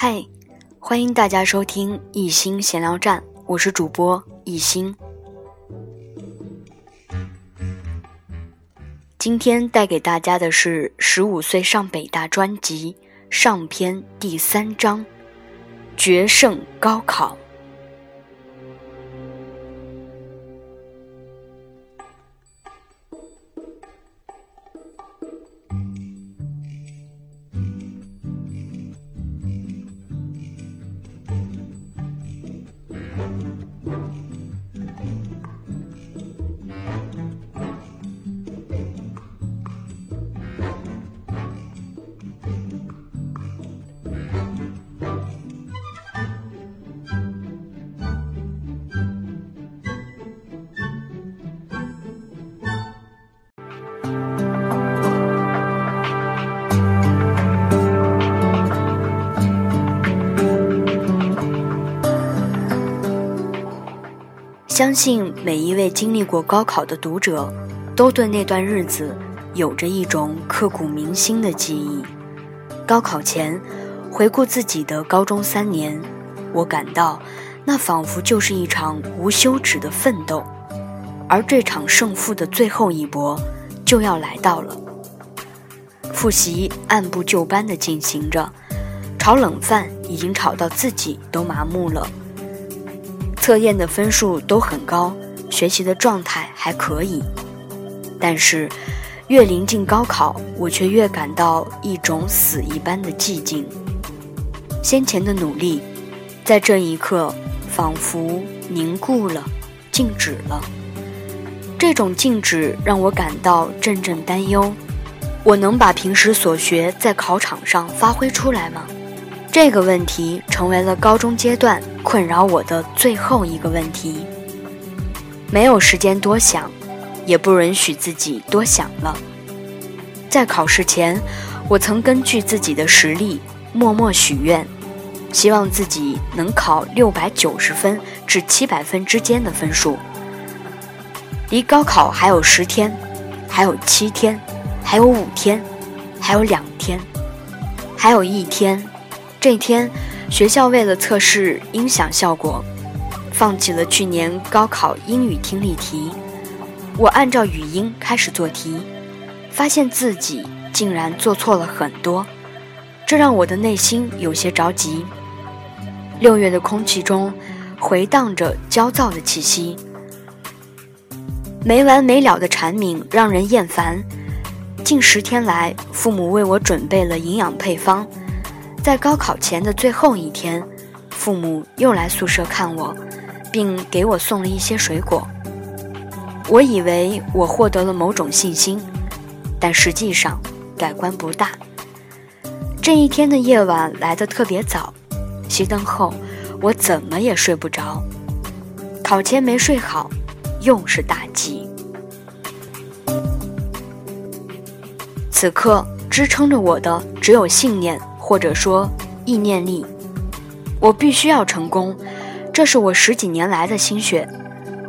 嗨，欢迎大家收听一心闲聊站，我是主播一心。今天带给大家的是《十五岁上北大》专辑上篇第三章：决胜高考。相信每一位经历过高考的读者，都对那段日子有着一种刻骨铭心的记忆。高考前，回顾自己的高中三年，我感到那仿佛就是一场无休止的奋斗，而这场胜负的最后一搏就要来到了。复习按部就班地进行着，炒冷饭已经炒到自己都麻木了。测验的分数都很高，学习的状态还可以，但是越临近高考，我却越感到一种死一般的寂静。先前的努力，在这一刻仿佛凝固了，静止了。这种静止让我感到阵阵担忧：我能把平时所学在考场上发挥出来吗？这个问题成为了高中阶段困扰我的最后一个问题。没有时间多想，也不允许自己多想了。在考试前，我曾根据自己的实力默默许愿，希望自己能考六百九十分至七百分之间的分数。离高考还有十天，还有七天，还有五天，还有两天，还有一天。这天，学校为了测试音响效果，放弃了去年高考英语听力题。我按照语音开始做题，发现自己竟然做错了很多，这让我的内心有些着急。六月的空气中回荡着焦躁的气息，没完没了的蝉鸣让人厌烦。近十天来，父母为我准备了营养配方。在高考前的最后一天，父母又来宿舍看我，并给我送了一些水果。我以为我获得了某种信心，但实际上改观不大。这一天的夜晚来得特别早，熄灯后我怎么也睡不着。考前没睡好，又是大忌。此刻支撑着我的只有信念。或者说意念力，我必须要成功，这是我十几年来的心血。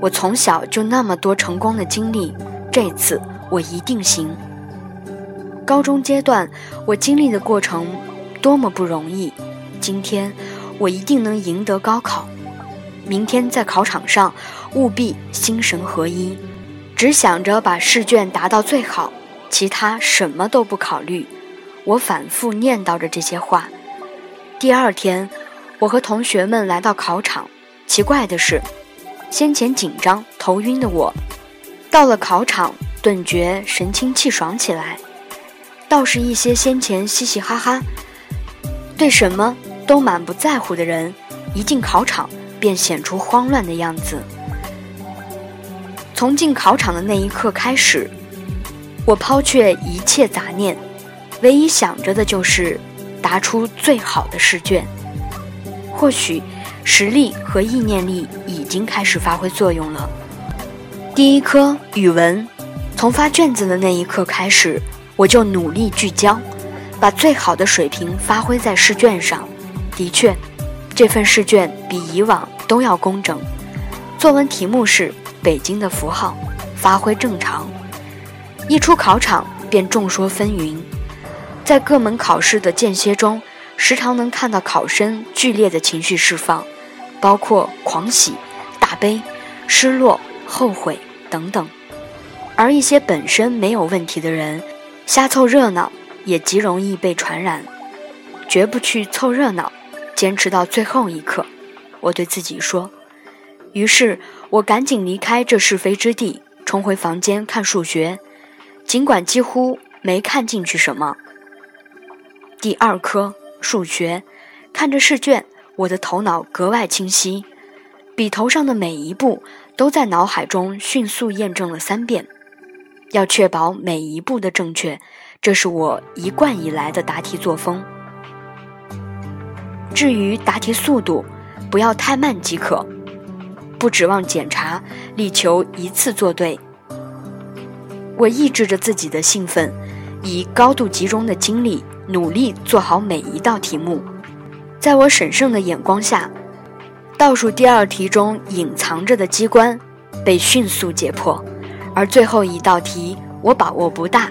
我从小就那么多成功的经历，这次我一定行。高中阶段我经历的过程多么不容易，今天我一定能赢得高考。明天在考场上务必心神合一，只想着把试卷答到最好，其他什么都不考虑。我反复念叨着这些话。第二天，我和同学们来到考场。奇怪的是，先前紧张头晕的我，到了考场顿觉神清气爽起来。倒是一些先前嘻嘻哈哈、对什么都满不在乎的人，一进考场便显出慌乱的样子。从进考场的那一刻开始，我抛却一切杂念。唯一想着的就是答出最好的试卷。或许实力和意念力已经开始发挥作用了。第一科语文，从发卷子的那一刻开始，我就努力聚焦，把最好的水平发挥在试卷上。的确，这份试卷比以往都要工整。作文题目是北京的符号，发挥正常。一出考场便众说纷纭。在各门考试的间歇中，时常能看到考生剧烈的情绪释放，包括狂喜、大悲、失落、后悔等等。而一些本身没有问题的人，瞎凑热闹也极容易被传染。绝不去凑热闹，坚持到最后一刻。我对自己说。于是我赶紧离开这是非之地，冲回房间看数学，尽管几乎没看进去什么。第二科数学，看着试卷，我的头脑格外清晰，笔头上的每一步都在脑海中迅速验证了三遍。要确保每一步的正确，这是我一贯以来的答题作风。至于答题速度，不要太慢即可。不指望检查，力求一次做对。我抑制着自己的兴奋，以高度集中的精力，努力做好每一道题目。在我审慎的眼光下，倒数第二题中隐藏着的机关被迅速解破，而最后一道题我把握不大，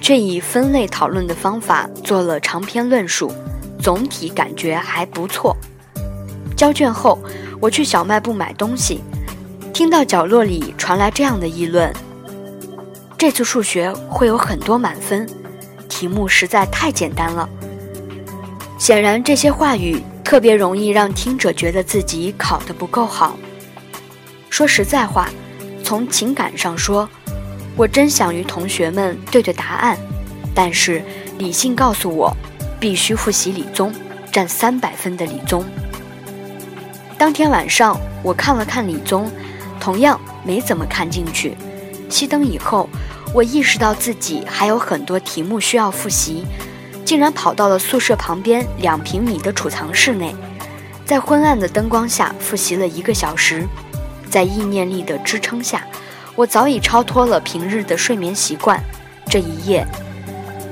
却以分类讨论的方法做了长篇论述。总体感觉还不错。交卷后，我去小卖部买东西，听到角落里传来这样的议论：这次数学会有很多满分，题目实在太简单了。显然，这些话语特别容易让听者觉得自己考得不够好。说实在话，从情感上说，我真想与同学们对对答案，但是理性告诉我。必须复习理综，占三百分的理综。当天晚上，我看了看理综，同样没怎么看进去。熄灯以后，我意识到自己还有很多题目需要复习，竟然跑到了宿舍旁边两平米的储藏室内，在昏暗的灯光下复习了一个小时。在意念力的支撑下，我早已超脱了平日的睡眠习惯。这一夜，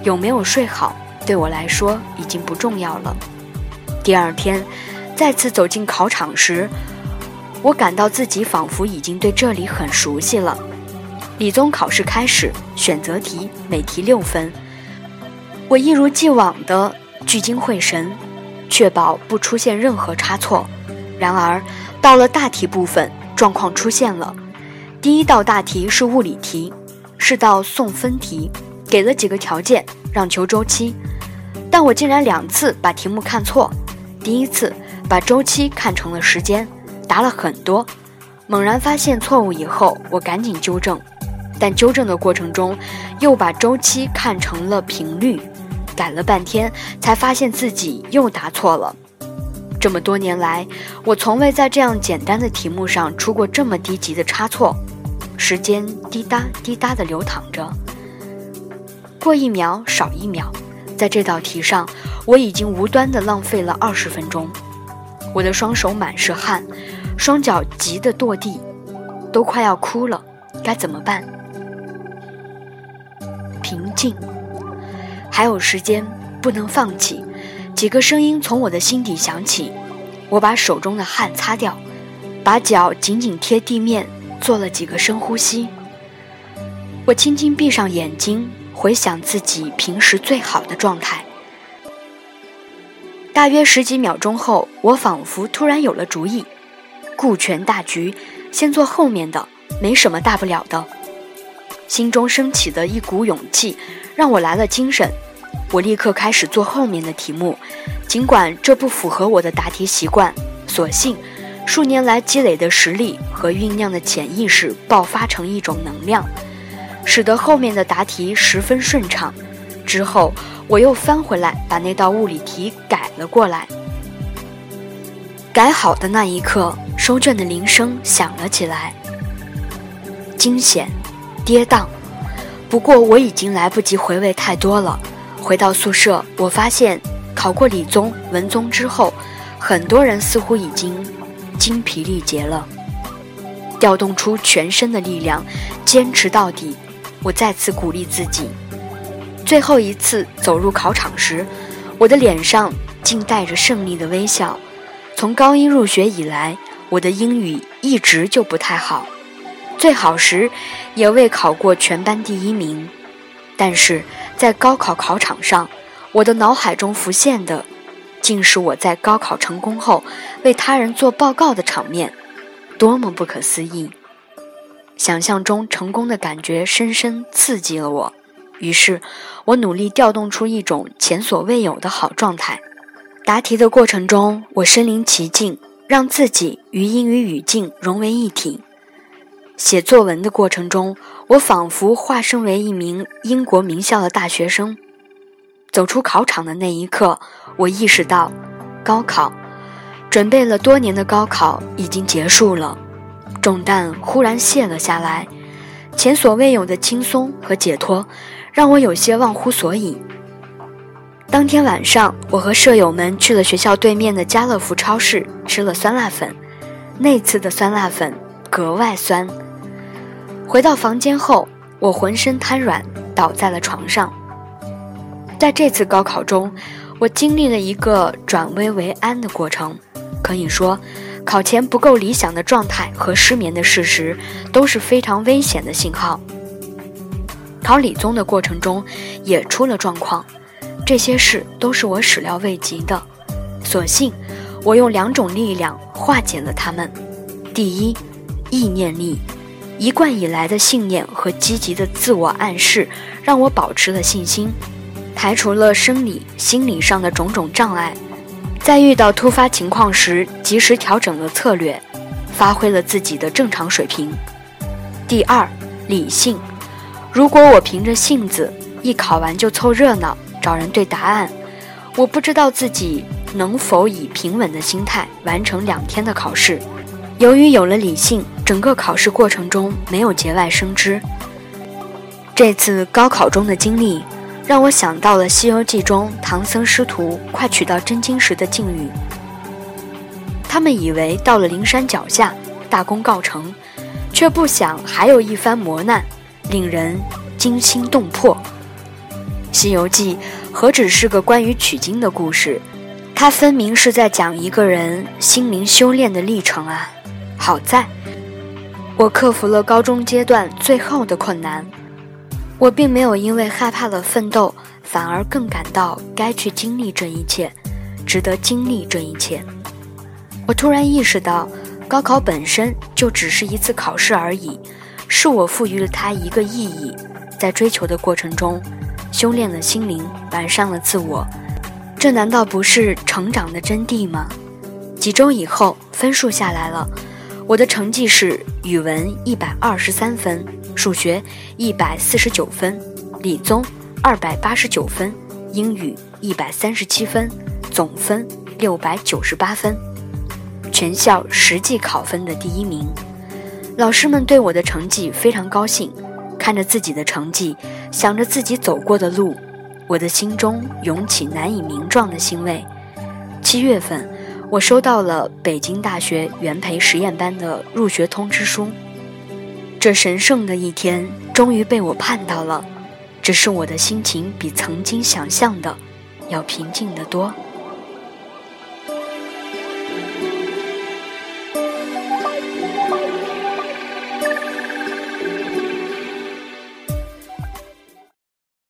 有没有睡好？对我来说已经不重要了。第二天，再次走进考场时，我感到自己仿佛已经对这里很熟悉了。理综考试开始，选择题每题六分，我一如既往的聚精会神，确保不出现任何差错。然而，到了大题部分，状况出现了。第一道大题是物理题，是道送分题，给了几个条件，让求周期。但我竟然两次把题目看错，第一次把周期看成了时间，答了很多。猛然发现错误以后，我赶紧纠正，但纠正的过程中又把周期看成了频率，改了半天才发现自己又答错了。这么多年来，我从未在这样简单的题目上出过这么低级的差错。时间滴答滴答地流淌着，过一秒少一秒。在这道题上，我已经无端地浪费了二十分钟，我的双手满是汗，双脚急得跺地，都快要哭了，该怎么办？平静，还有时间，不能放弃。几个声音从我的心底响起，我把手中的汗擦掉，把脚紧紧贴地面，做了几个深呼吸。我轻轻闭上眼睛。回想自己平时最好的状态，大约十几秒钟后，我仿佛突然有了主意，顾全大局，先做后面的，没什么大不了的。心中升起的一股勇气，让我来了精神。我立刻开始做后面的题目，尽管这不符合我的答题习惯，所幸数年来积累的实力和酝酿的潜意识爆发成一种能量。使得后面的答题十分顺畅。之后，我又翻回来把那道物理题改了过来。改好的那一刻，收卷的铃声响了起来。惊险，跌宕。不过我已经来不及回味太多了。回到宿舍，我发现考过理综、文综之后，很多人似乎已经精疲力竭了。调动出全身的力量，坚持到底。我再次鼓励自己。最后一次走入考场时，我的脸上竟带着胜利的微笑。从高一入学以来，我的英语一直就不太好，最好时也未考过全班第一名。但是在高考考场上，我的脑海中浮现的竟是我在高考成功后为他人做报告的场面，多么不可思议！想象中成功的感觉深深刺激了我，于是我努力调动出一种前所未有的好状态。答题的过程中，我身临其境，让自己与英语语境融为一体。写作文的过程中，我仿佛化身为一名英国名校的大学生。走出考场的那一刻，我意识到，高考，准备了多年的高考已经结束了，重担忽然卸了下来，前所未有的轻松和解脱，让我有些忘乎所以。当天晚上，我和舍友们去了学校对面的家乐福超市，吃了酸辣粉。那次的酸辣粉格外酸。回到房间后，我浑身瘫软，倒在了床上。在这次高考中，我经历了一个转危为安的过程。可以说，考前不够理想的状态和失眠的事实都是非常危险的信号。考理综的过程中也出了状况，这些事都是我始料未及的。所幸，我用两种力量化解了它们：第一，意念力，一贯以来的信念和积极的自我暗示，让我保持了信心。排除了生理、心理上的种种障碍，在遇到突发情况时，及时调整了策略，发挥了自己的正常水平。第二，理性。如果我凭着性子一考完就凑热闹找人对答案，我不知道自己能否以平稳的心态完成两天的考试。由于有了理性，整个考试过程中没有节外生枝。这次高考中的经历。让我想到了《西游记》中唐僧师徒快取到真经时的境遇。他们以为到了灵山脚下，大功告成，却不想还有一番磨难，令人惊心动魄。《西游记》何止是个关于取经的故事，它分明是在讲一个人心灵修炼的历程啊！好在，我克服了高中阶段最后的困难。我并没有因为害怕了奋斗，反而更感到该去经历这一切，值得经历这一切。我突然意识到，高考本身就只是一次考试而已，是我赋予了它一个意义，在追求的过程中，修炼了心灵，完善了自我，这难道不是成长的真谛吗？几周以后，分数下来了，我的成绩是语文一百二十三分。数学一百四十九分，理综二百八十九分，英语一百三十七分，总分六百九十八分，全校实际考分的第一名。老师们对我的成绩非常高兴，看着自己的成绩，想着自己走过的路，我的心中涌起难以名状的欣慰。七月份，我收到了北京大学元培实验班的入学通知书。这神圣的一天终于被我盼到了，只是我的心情比曾经想象的要平静得多。